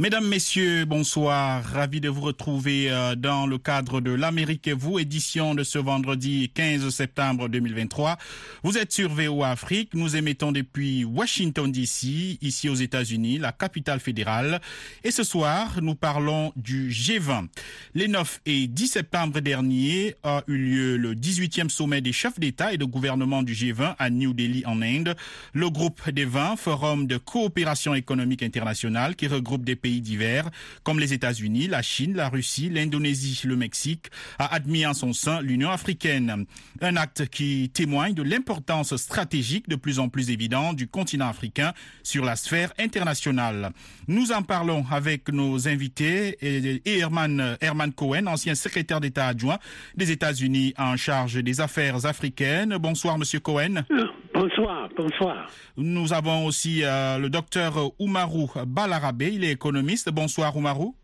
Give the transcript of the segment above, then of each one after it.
Mesdames, Messieurs, bonsoir. Ravi de vous retrouver euh, dans le cadre de l'Amérique et vous, édition de ce vendredi 15 septembre 2023. Vous êtes sur VOA Afrique. Nous émettons depuis Washington DC, ici aux États-Unis, la capitale fédérale. Et ce soir, nous parlons du G20. Les 9 et 10 septembre dernier a eu lieu le 18e sommet des chefs d'État et de gouvernement du G20 à New Delhi en Inde. Le groupe des 20, Forum de coopération économique internationale qui regroupe des pays divers comme les États-Unis, la Chine, la Russie, l'Indonésie, le Mexique, a admis en son sein l'Union africaine. Un acte qui témoigne de l'importance stratégique de plus en plus évidente du continent africain sur la sphère internationale. Nous en parlons avec nos invités et Herman, Herman Cohen, ancien secrétaire d'État adjoint des États-Unis en charge des affaires africaines. Bonsoir, Monsieur Cohen. Bonsoir, bonsoir. Nous avons aussi euh, le docteur Oumarou Balarabé, il est économiste. Bonsoir Oumarou.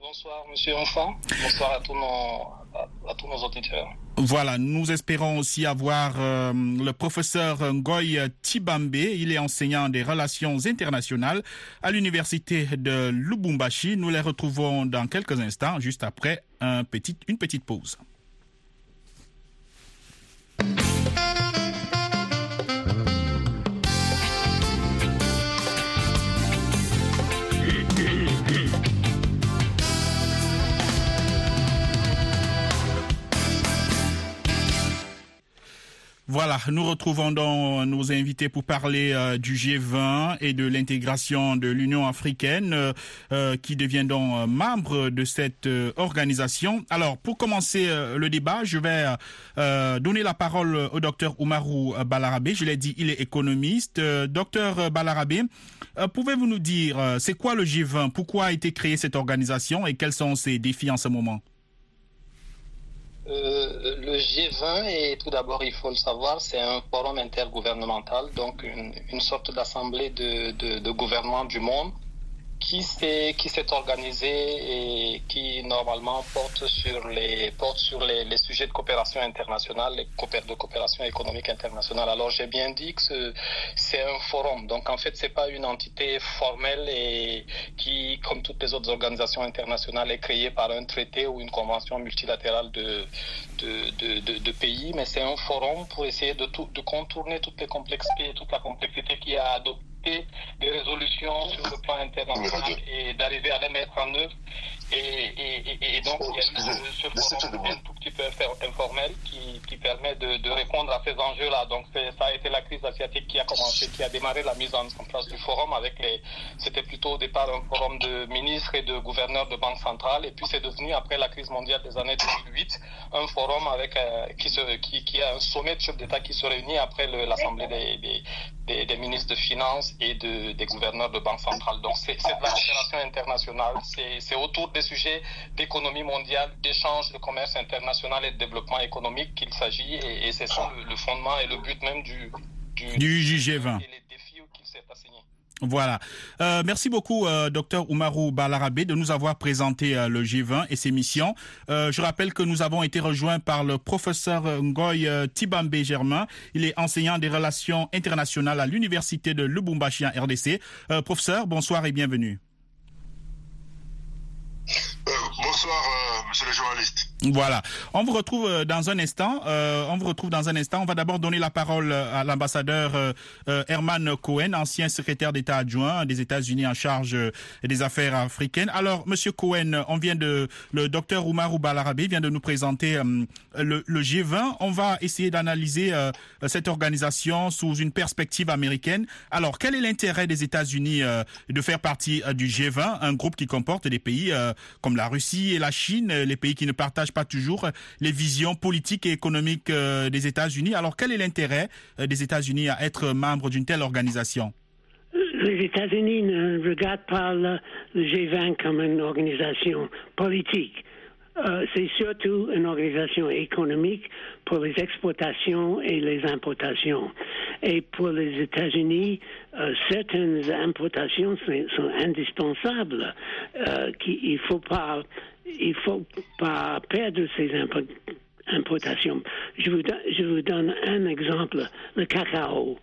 Bonsoir Monsieur Enfant, bonsoir à tous nos, à, à tous nos auditeurs. Voilà, nous espérons aussi avoir euh, le professeur Ngoy Tibambe. Il est enseignant des relations internationales à l'université de Lubumbashi. Nous les retrouvons dans quelques instants, juste après un petit, une petite pause. Voilà, nous retrouvons donc nos invités pour parler euh, du G20 et de l'intégration de l'Union africaine euh, euh, qui devient donc membre de cette organisation. Alors, pour commencer le débat, je vais donner la parole au docteur Oumarou Balarabé. Je l'ai dit, il est économiste. Docteur Balarabé, euh, pouvez-vous nous dire c'est quoi le G20 Pourquoi a été créée cette organisation et quels sont ses défis en ce moment? Euh, le G20 est tout d'abord, il faut le savoir, c'est un forum intergouvernemental, donc une, une sorte d'assemblée de, de, de gouvernements du monde qui s'est qui s'est organisé et qui normalement porte sur les porte sur les, les sujets de coopération internationale, les de coopération économique internationale. Alors j'ai bien dit que ce- c'est un forum, donc en fait c'est pas une entité formelle et qui, comme toutes les autres organisations internationales, est créée par un traité ou une convention multilatérale de de, de, de, de pays, mais c'est un forum pour essayer de tout, de contourner toutes les complexités, toute la complexité qui a adopté des résolutions sur le plan international et d'arriver à les mettre en œuvre. Et, et, et, et donc, il y a forum un tout petit peu informel qui, qui permet de, de répondre à ces enjeux-là. Donc, ça a été la crise asiatique qui a commencé, qui a démarré la mise en, place du forum avec les, c'était plutôt au départ un forum de ministres et de gouverneurs de banques centrales. Et puis, c'est devenu, après la crise mondiale des années 2008, un forum avec, euh, qui, se, qui, qui a un sommet de chefs d'État qui se réunit après l'Assemblée des, des, des, des ministres de Finances et de, des gouverneurs de banques centrales. Donc, c'est de la coopération internationale. C'est c'est autour des sujets d'économie mondiale, d'échange, de commerce international et de développement économique qu'il s'agit. Et, et c'est ça le, le fondement et le but même du, du, Du G20. Et les défis qu'il s'est assigné. Voilà. Euh, merci beaucoup, euh, docteur Oumarou Balarabé, de nous avoir présenté euh, le G20 et ses missions. Euh, je rappelle que nous avons été rejoints par le professeur Ngoy Tibambe Germain. Il est enseignant des relations internationales à l'université de Lubumbashi en RDC. Professeur, bonsoir et bienvenue. Euh, bonsoir, euh, monsieur le journaliste. Voilà. On vous retrouve euh, dans un instant. Euh, on vous retrouve dans un instant. On va d'abord donner la parole euh, à l'ambassadeur euh, euh, Herman Cohen, ancien secrétaire d'État adjoint des États-Unis en charge des affaires africaines. Alors, Monsieur Cohen, on vient de le docteur Oumarou Balarabé vient de nous présenter le, le G20. On va essayer d'analyser cette organisation sous une perspective américaine. Alors, quel est l'intérêt des États-Unis de faire partie du G20, un groupe qui comporte des pays comme la Russie et la Chine, les pays qui ne partagent pas toujours les visions politiques et économiques des États-Unis. Alors quel est l'intérêt des États-Unis à être membre d'une telle organisation? Les États-Unis ne regardent pas le, G20 comme une organisation politique. Euh, c'est surtout une organisation économique pour les exportations et les importations. Et pour les États-Unis, euh, certaines importations sont, indispensables. Euh, il faut pas, il faut pas perdre ces importations. Je vous, donne un exemple, le cacao.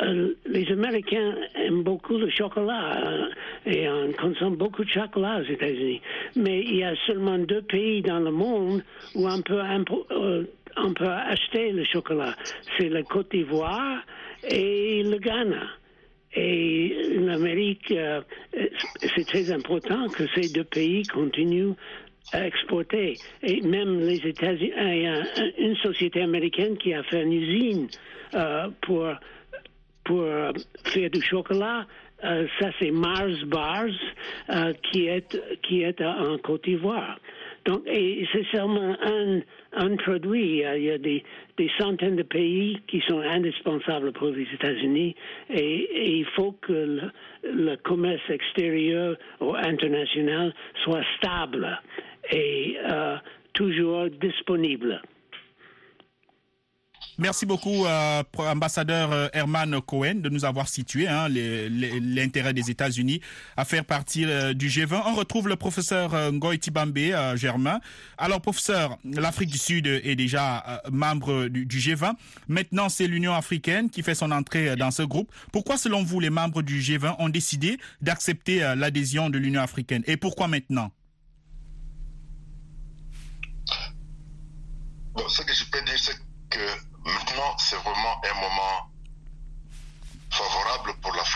Euh, les Américains aiment beaucoup le chocolat euh, et on consomme beaucoup de chocolat aux États-Unis. Mais il y a seulement deux pays dans le monde où on peut, euh, on peut acheter le chocolat. C'est la Côte d'Ivoire et le Ghana. Et l'Amérique, c'est très important que ces deux pays continuent à exporter. Et même les États-Unis, il y a une société américaine qui a fait une usine pour pour euh, faire du chocolat. Euh, ça, c'est Mars Bars, euh, qui est qui est en Côte d'Ivoire. Donc, et c'est seulement un, produit. Il y a des, des, centaines de pays qui sont indispensables pour les États-Unis et, il faut que le, le, commerce extérieur ou international soit stable et toujours disponible. Merci beaucoup, euh, ambassadeur euh, Herman Cohen, de nous avoir situé hein, l'intérêt des États-Unis à faire partie euh, du G20. On retrouve le professeur euh, Ngoy Tibambe, Germain. Alors, professeur, l'Afrique du Sud est déjà membre du, du G20. Maintenant, c'est l'Union africaine qui fait son entrée dans ce groupe. Pourquoi, selon vous, les membres du G20 ont décidé d'accepter l'adhésion de l'Union africaine? Et pourquoi maintenant? Bon, Ce que je peux dire, c'est que Maintenant, c'est vraiment un moment favorable pour l'Afrique. Ce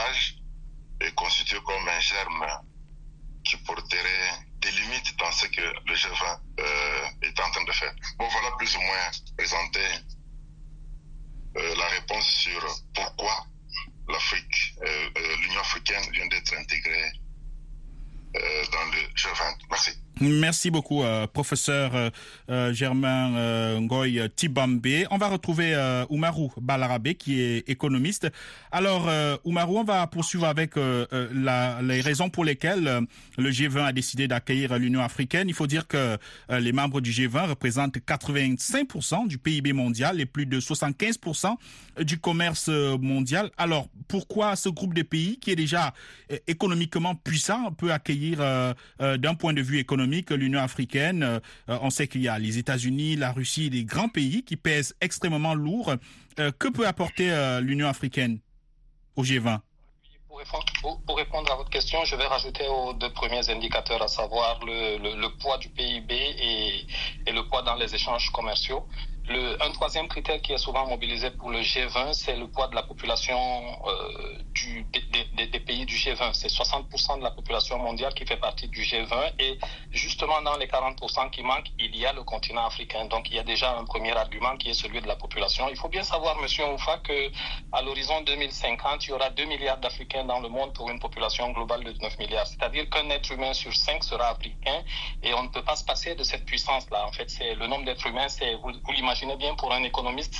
ombrage est constitué comme un germe qui porterait des limites dans ce que le G20 euh, est en train de faire. Bon, voilà plus ou moins présenter euh, la réponse sur pourquoi l'Afrique, euh, l'Union africaine vient d'être intégrée dans le G20. Merci. Merci beaucoup, euh, professeur euh, euh, Germain Ngoy Tibambe. On va retrouver Oumarou Balarabe, qui est économiste. Alors, Oumarou, on va poursuivre avec les raisons pour lesquelles le G20 a décidé d'accueillir l'Union africaine. Il faut dire que les membres du G20 représentent 85% du PIB mondial et plus de 75% du commerce mondial. Alors, pourquoi ce groupe de pays, qui est déjà économiquement puissant, peut accueillir d'un point de vue économique l'Union africaine euh, On sait qu'il y a les États-Unis, la Russie, des grands pays qui pèsent extrêmement lourd. Euh, que peut apporter euh, l'Union africaine au G20 Pour répondre, à votre question, je vais rajouter aux deux premiers indicateurs, à savoir le, poids du PIB et le poids dans les échanges commerciaux. Le, un troisième critère qui est souvent mobilisé pour le G20, c'est le poids de la population euh, du, des, pays du G20. C'est 60% de la population mondiale qui fait partie du G20 et justement dans les 40% qui manquent, il y a le continent africain. Donc il y a déjà un premier argument qui est celui de la population. Il faut bien savoir, Monsieur Oufa, que à l'horizon 2050, il y aura 2 milliards d'Africains dans le monde pour une population globale de 9 milliards. C'est-à-dire qu'un être humain sur 5 sera africain et on ne peut pas se passer de cette puissance-là. En fait, c'est le nombre d'êtres humains, c'est vous l'imaginez bien pour un économiste,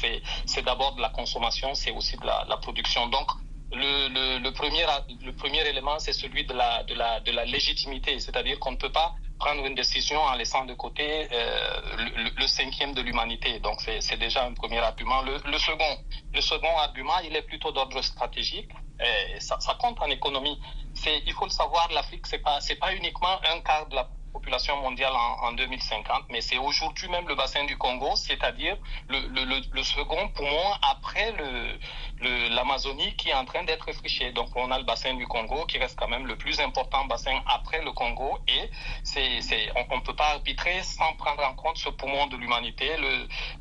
c'est d'abord de la consommation, c'est aussi de la, production. Donc le, premier élément, c'est celui de la légitimité, c'est-à-dire qu'on ne peut pas prendre une décision en laissant de côté euh, le, cinquième de l'humanité. Donc c'est déjà un premier argument. Le, second argument, il est plutôt d'ordre stratégique. Ça, compte en économie. Il faut le savoir, l'Afrique c'est pas c'est pas uniquement un quart de la population mondiale en, en 2050, mais c'est aujourd'hui même le bassin du Congo, c'est-à-dire le, second poumon après l'Amazonie qui est en train d'être friché. Donc on a le bassin du Congo qui reste quand même le plus important bassin après le Congo et c'est, on ne peut pas arbitrer sans prendre en compte ce poumon de l'humanité.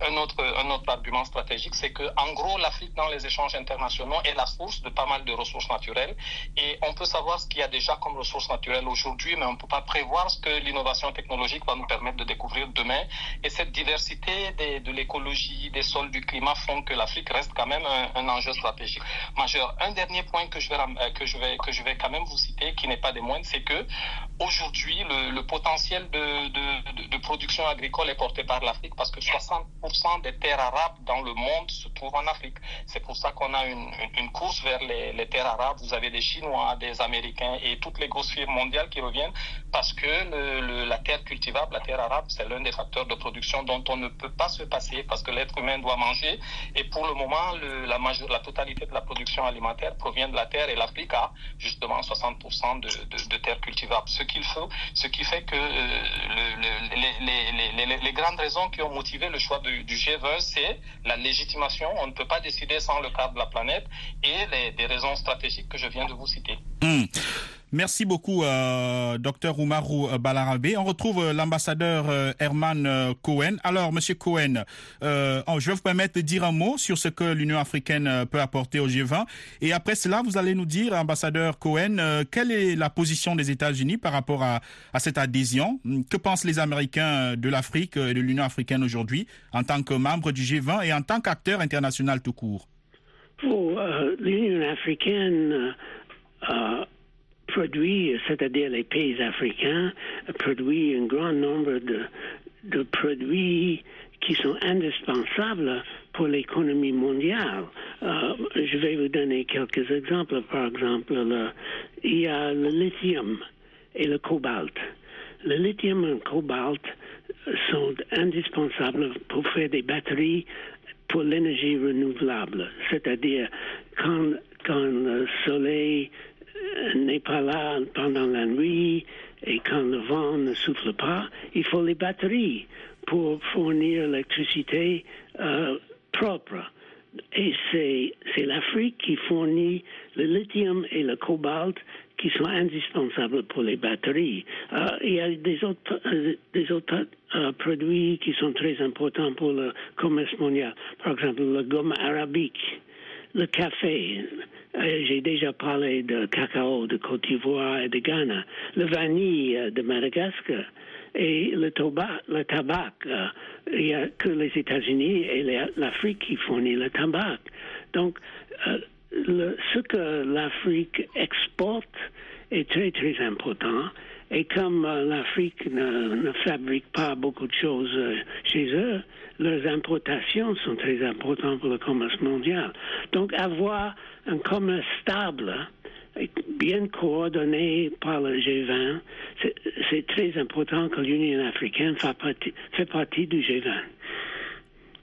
Un, autre, un autre argument stratégique, c'est que en gros l'Afrique dans les échanges internationaux est la source de pas mal de ressources naturelles et on peut savoir ce qu'il y a déjà comme ressources naturelles aujourd'hui, mais on ne peut pas prévoir ce que l'innovation technologique va nous permettre de découvrir demain. Et cette diversité de l'écologie, des sols, du climat font que l'Afrique reste quand même un, enjeu stratégique majeur. Un dernier point que je vais euh, que je vais que je vais quand même vous citer, qui n'est pas des moindres, c'est que aujourd'hui le, potentiel de, production agricole est porté par l'Afrique parce que 60% des terres arabes dans le monde se trouvent en Afrique. C'est pour ça qu'on a une, course vers les, terres arabes. Vous avez des Chinois, des Américains et toutes les grosses firmes mondiales qui reviennent parce que la terre cultivable, la terre arabe, c'est l'un des facteurs de production dont on ne peut pas se passer parce que l'être humain doit manger. Et pour le moment, la, majeure, la totalité de la production alimentaire provient de la terre et l'Afrique a justement 60% de, de, de terres cultivables. Ce qu'il faut, ce qui fait que euh, le- le- les, grandes raisons qui ont motivé le choix du, du G20, c'est la légitimation. On ne peut pas décider sans le cadre de la planète et les, des raisons stratégiques que je viens de vous citer. Hmm. Merci beaucoup, euh, docteur Oumarou Balarabe. On retrouve euh, l'ambassadeur euh, Herman euh, Cohen. Alors, monsieur Cohen, euh, je vais vous permettre de dire un mot sur ce que l'Union africaine euh, peut apporter au G20. Et après cela, vous allez nous dire, ambassadeur Cohen, euh, quelle est la position des États-Unis par rapport à, cette adhésion? Que pensent les Américains de l'Afrique et de l'Union africaine aujourd'hui en tant que membre du G20 et en tant qu'acteur international tout court? Euh, l'Union africaine, euh, euh, produit, c'est-à-dire les pays africains, produit un grand nombre de, produits qui sont indispensables pour l'économie mondiale. Euh, je vais vous donner quelques exemples. Par exemple, le- il y a le lithium et le cobalt. Le lithium et le cobalt sont indispensables pour faire des batteries pour l'énergie renouvelable, c'est-à-dire quand, le soleil n'est pas là pendant la nuit et quand le vent ne souffle pas, il faut les batteries pour fournir l'électricité euh, propre. Et c'est, l'Afrique qui fournit le lithium et le cobalt qui sont indispensables pour les batteries. Euh, il y a des autres, euh, des autres produits qui sont très importants pour le commerce mondial. Par exemple, le gomme arabique, le café. Euh, J'ai déjà parlé de cacao de Côte d'Ivoire et de Ghana, le vanille euh, de Madagascar et le tabac. Euh, il n'y a que les États-Unis et l'Afrique qui fournit le tabac. Donc, ce que l'Afrique exporte est très très important Et comme l'Afrique ne, fabrique pas beaucoup de choses euh, chez eux, leurs importations sont très importantes pour le commerce mondial. Donc avoir un commerce stable, bien coordonné par le G20, c'est très important que l'Union africaine fait partie, fait partie du G20.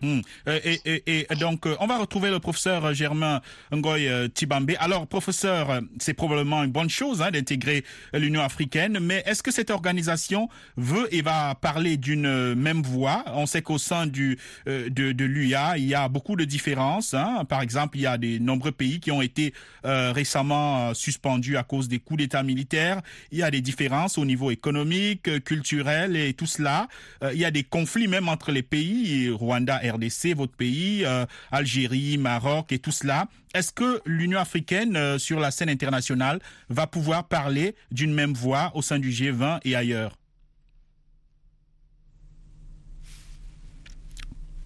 Mmh. Et, et, et, donc, on va retrouver le professeur Germain Ngoy Tibambe. Alors, professeur, c'est probablement une bonne chose hein, d'intégrer l'Union africaine, mais est-ce que cette organisation veut et va parler d'une même voix? On sait qu'au sein du, de, de l'UIA, il y a beaucoup de différences. Hein. Par exemple, il y a de nombreux pays qui ont été euh, récemment suspendus à cause des coups d'État militaires. Il y a des différences au niveau économique, culturel et tout cela. Euh, il y a des conflits même entre les pays, Rwanda, RDC, votre pays, euh, Algérie, Maroc et tout cela. Est-ce que l'Union africaine, euh, sur la scène internationale, va pouvoir parler d'une même voix au sein du G20 et ailleurs?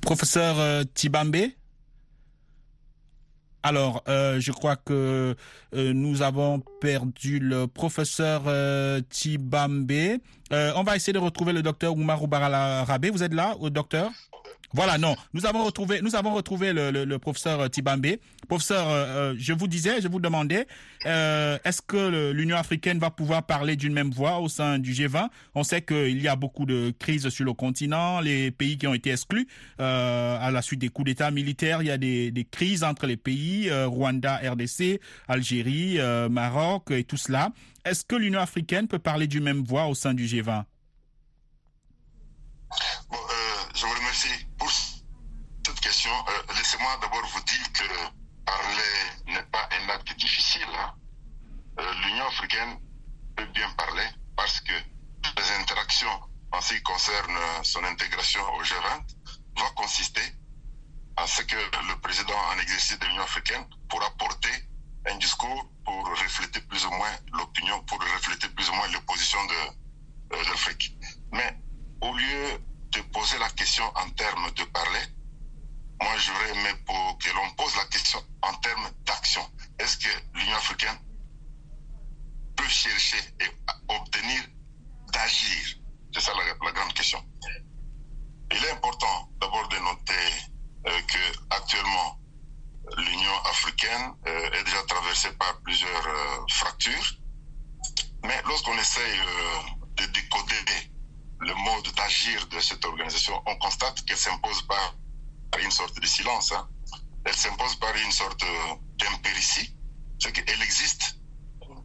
Professeur euh, Tibambe alors, euh, je crois que nous avons perdu le professeur euh, Tibambe. on va essayer de retrouver le docteur Oumarou Barala-Rabé. Vous êtes là, docteur? Voilà, non, nous avons retrouvé, nous avons retrouvé le, le, le professeur Tibambe. Professeur, euh, je vous disais, je vous demandais, euh, est-ce que l'Union africaine va pouvoir parler d'une même voix au sein du G20 On sait qu'il y a beaucoup de crises sur le continent, les pays qui ont été exclus euh, à la suite des coups d'État militaires, il y a des, des crises entre les pays, Rwanda, RDC, Algérie, Maroc et tout cela. Est-ce que l'Union africaine peut parler d'une même voix au sein du G20 bon, Remercie pour cette question. Euh, Laissez-moi d'abord vous dire que parler n'est pas un acte difficile. Euh, L'Union africaine peut bien parler parce que les interactions en ce qui concerne son intégration au G20 va consister à ce que le président en exercice de l'Union africaine pourra porter un discours pour refléter plus ou moins l'opinion, pour refléter plus ou moins les positions de, euh, de l'Afrique. Mais au lieu de poser la question en termes de parler, moi j'aurais aimé pour que l'on pose la question en termes d'action. Est-ce que l'Union africaine peut chercher et obtenir d'agir C'est ça la, la, grande question. Il est important d'abord de noter euh, que actuellement l'Union africaine euh, est déjà traversée par plusieurs euh, fractures, mais lorsqu'on essaye de décoder le mode d'agir de cette organisation, on constate qu'elle s'impose par une sorte de silence. Hein. Elle s'impose par une sorte d'impéritie. C'est qu'elle existe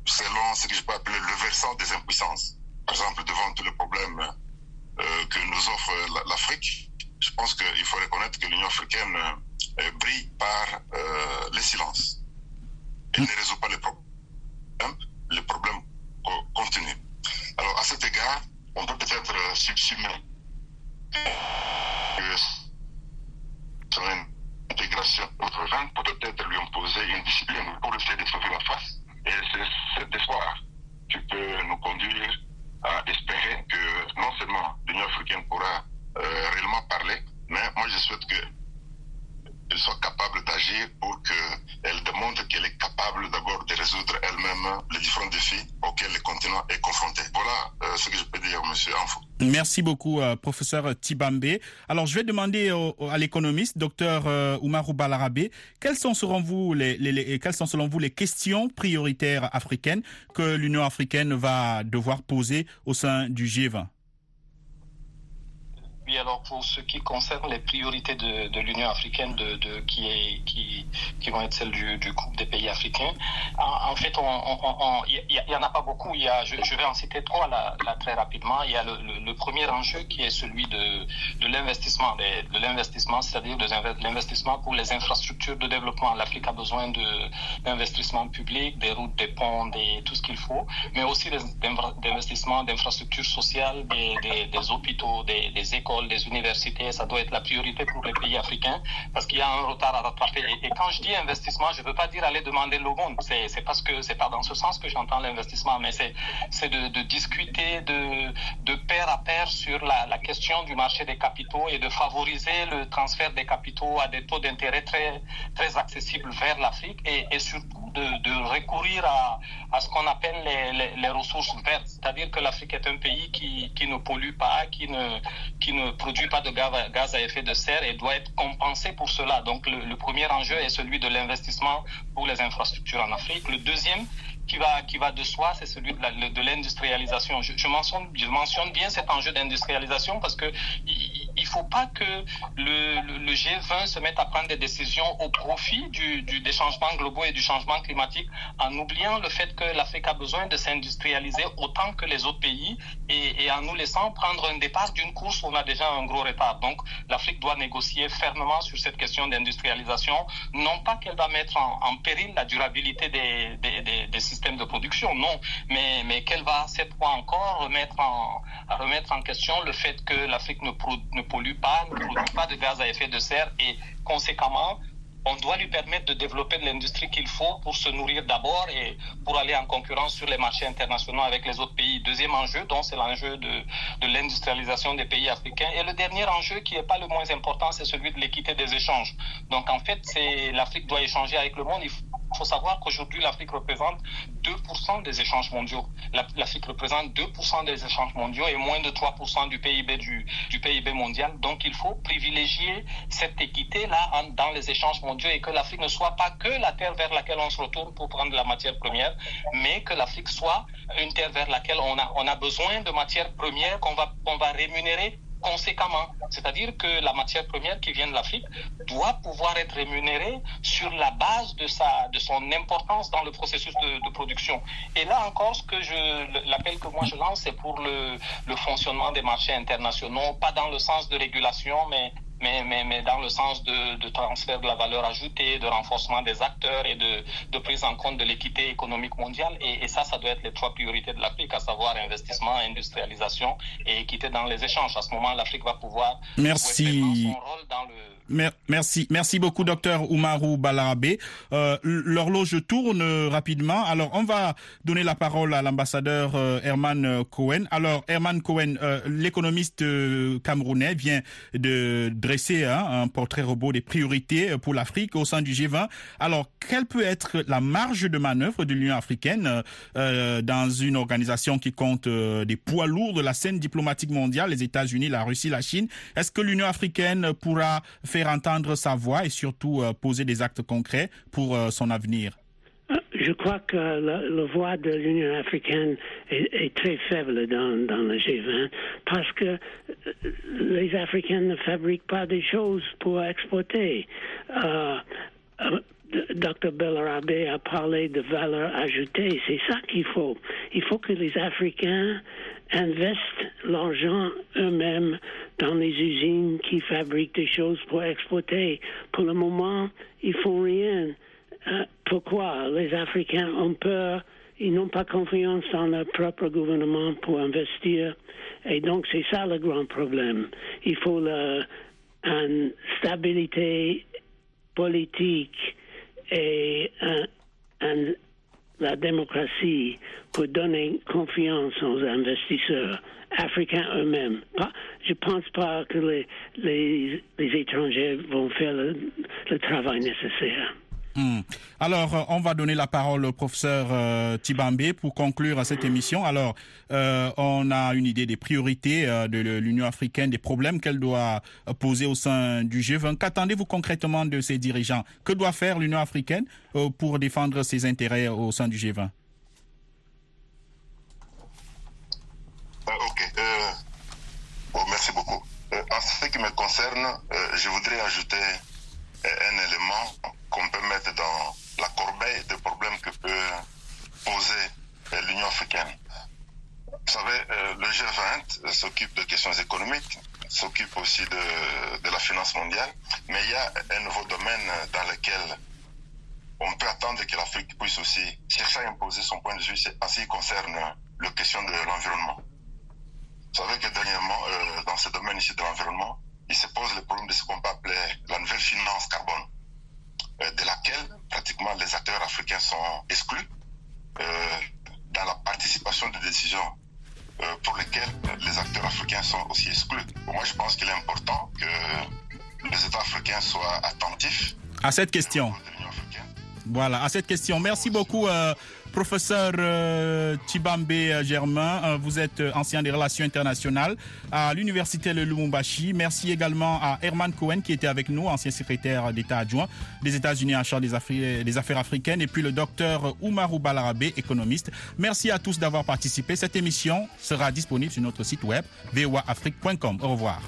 selon ce que je peux appeler le versant des impuissances. Par exemple, devant tous les problèmes euh, que nous offre l'Afrique, je pense qu'il faut reconnaître que l'Union africaine euh, brille par euh, le silence. Elle ne résout pas les problèmes, les problèmes continuent. Alors, à cet égard, on peut peut-être euh, subsumer que son intégration au G20 peut peut-être lui imposer une discipline pour essayer de sauver la face. Et c'est cet espoir qui peut nous conduire à espérer que non seulement l'Union africaine pourra euh, réellement parler, mais moi je souhaite que elle soit capable d'agir pour qu'elle démontre qu'elle est capable d'abord de résoudre elle-même les différents défis auxquels le continent est confronté. Voilà euh, ce que je peux dire, Monsieur Anfo. Merci beaucoup, euh, professeur Tibambe. Alors, je vais demander à l'économiste, docteur euh, Oumarou Balarabé, quelles sont selon vous les, les, les, quelles sont selon vous les questions prioritaires africaines que l'Union africaine va devoir poser au sein du G20 alors pour ce qui concerne les priorités de, l'Union africaine, qui, vont être celles du, groupe des pays africains, en, fait, il on, y, y, en a pas beaucoup. Je, vais en citer trois là, très rapidement. Il y a le, premier enjeu qui est celui de, l'investissement, de l'investissement, c'est-à-dire de l'investissement pour les infrastructures de développement. L'Afrique a besoin d'investissements publics, des routes, des ponts, tout ce qu'il faut, mais aussi d'investissements d'infrastructures sociales, des, hôpitaux, des écoles écoles, des universités. Ça doit être la priorité pour les pays africains parce qu'il y a un retard à rattraper. Et, et quand je dis investissement, je ne veux pas dire aller demander le monde. C'est, c'est parce que c'est pas dans ce sens que j'entends l'investissement, mais c'est, c'est de, discuter de, de pair à pair sur la, question du marché des capitaux et de favoriser le transfert des capitaux à des taux d'intérêt très, très accessibles vers l'Afrique et, surtout de, de recourir à, à ce qu'on appelle les, les, les ressources vertes. C'est-à-dire que l'Afrique est un pays qui, qui ne pollue pas, qui ne, qui ne produit pas de gaz à, effet de serre et doit être compensé pour cela. Donc le, premier enjeu est celui de l'investissement pour les infrastructures en Afrique. Le deuxième, qui va, qui va de soi, c'est celui de, l'industrialisation. Je, mentionne, je mentionne bien cet enjeu d'industrialisation parce que il faut pas que le, le, le, G20 se mette à prendre des décisions au profit du, du, des changements globaux et du changement climatique en oubliant le fait que l'Afrique a besoin de s'industrialiser autant que les autres pays et, en nous laissant prendre un départ d'une course où on a déjà un gros retard. Donc l'Afrique doit négocier fermement sur cette question d'industrialisation, non pas qu'elle va mettre en, péril la durabilité des, des, des, des système de production, non, mais, mais qu'elle va cette fois encore remettre en, remettre en question le fait que l'Afrique ne, ne pollue pas, ne produit pas de gaz à effet de serre et conséquemment, on doit lui permettre de développer l'industrie qu'il faut pour se nourrir d'abord et pour aller en concurrence sur les marchés internationaux avec les autres pays. Deuxième enjeu, donc, c'est l'enjeu de, de l'industrialisation des pays africains. Et le dernier enjeu, qui n'est pas le moins important, c'est celui de l'équité des échanges. Donc, en fait, l'Afrique doit échanger avec le monde. Savoir qu'aujourd'hui, l'Afrique représente 2% des échanges mondiaux. L'Afrique représente 2% des échanges mondiaux et moins de 3% du PIB du, PIB mondial. Donc, il faut privilégier cette équité-là dans les échanges mondiaux et que l'Afrique ne soit pas que la terre vers laquelle on se retourne pour prendre la matière première, mais que l'Afrique soit une terre vers laquelle on a, a besoin de matières premières qu'on va, qu'on va rémunérer conséquemment. C'est-à-dire que la matière première qui vient de l'Afrique doit pouvoir être rémunérée sur la base de, sa, de son importance dans le processus de, production. Et là encore, ce que je, l'appel que moi je lance, c'est pour le, le fonctionnement des marchés internationaux, pas dans le sens de régulation, mais mais, mais, mais dans le sens de, de, transfert de la valeur ajoutée, de renforcement des acteurs et de, de prise en compte de l'équité économique mondiale. Et, et, ça, ça doit être les trois priorités de l'Afrique, à savoir investissement, industrialisation et équité dans les échanges. À ce moment, l'Afrique va pouvoir Merci. jouer son rôle dans le Merci, merci beaucoup, docteur Oumarou Balarabe. Euh, L'horloge tourne rapidement. Alors, on va donner la parole à l'ambassadeur euh, Herman Cohen. Alors, Herman Cohen, euh, l'économiste camerounais, vient de dresser hein, un portrait robot des priorités pour l'Afrique au sein du G20. Alors, quelle peut être la marge de manœuvre de l'Union africaine euh, dans une organisation qui compte des poids lourds de la scène diplomatique mondiale, les États-Unis, la Russie, la Chine? Est-ce que l'Union africaine pourra faire entendre sa voix et surtout euh, poser des actes concrets pour euh, son avenir? Je crois que la, voix de l'Union africaine est, très faible dans, dans le G20 parce que les Africains ne fabriquent pas des choses pour exporter. Euh, Dr. Bellarabe a parlé de valeur ajoutée. C'est ça qu'il faut. Il faut que les Africains investent l'argent eux-mêmes dans les usines qui fabriquent des choses pour exporter. Pour le moment, ils font rien. Euh, pourquoi Les Africains ont peur, ils n'ont pas confiance dans leur propre gouvernement pour investir. Et donc, c'est ça le grand problème. Il faut une stabilité politique et la démocratie pour donner confiance aux investisseurs africains eux-mêmes. Je ne pense pas que les, étrangers vont faire le travail nécessaire. Hmm. Alors, on va donner la parole au professeur euh, Tibambé pour conclure cette émission. Alors, euh, on a une idée des priorités euh, de l'Union africaine, des problèmes qu'elle doit poser au sein du G20. Qu'attendez-vous concrètement de ses dirigeants? Que doit faire l'Union africaine pour défendre ses intérêts au sein du G20 Ok. Merci beaucoup. en ce qui me concerne, je voudrais ajouter un élément qu'on peut mettre dans la corbeille de problèmes que peut poser l'Union africaine. Vous savez, le G20 s'occupe de questions économiques, s'occupe aussi de, de, la finance mondiale, mais il y a un nouveau domaine dans lequel on peut attendre que l'Afrique puisse aussi chercher à imposer son point de vue en ce qui concerne la question de l'environnement. Vous savez que dernièrement, euh, dans ce domaine ici de l'environnement, il se pose le problème de ce qu'on peut appeler la nouvelle finance carbone, euh, de laquelle pratiquement les acteurs africains sont exclus euh, dans la participation des décisions euh, pour lesquelles les acteurs africains sont aussi exclus. Moi, je pense qu'il est important que les États africains soient attentifs À cette question. Voilà, à cette question. Merci beaucoup, euh, professeur euh, Chibambe euh, Germain. Euh, vous êtes euh, ancien des relations internationales à l'université de Lumumbashi. Merci également à Herman Cohen qui était avec nous, ancien secrétaire d'État adjoint des États-Unis en charge des, affaires africaines, et puis le docteur Oumarou Balarabe, économiste. Merci à tous d'avoir participé. Cette émission sera disponible sur notre site web voaafrique.com. Au revoir.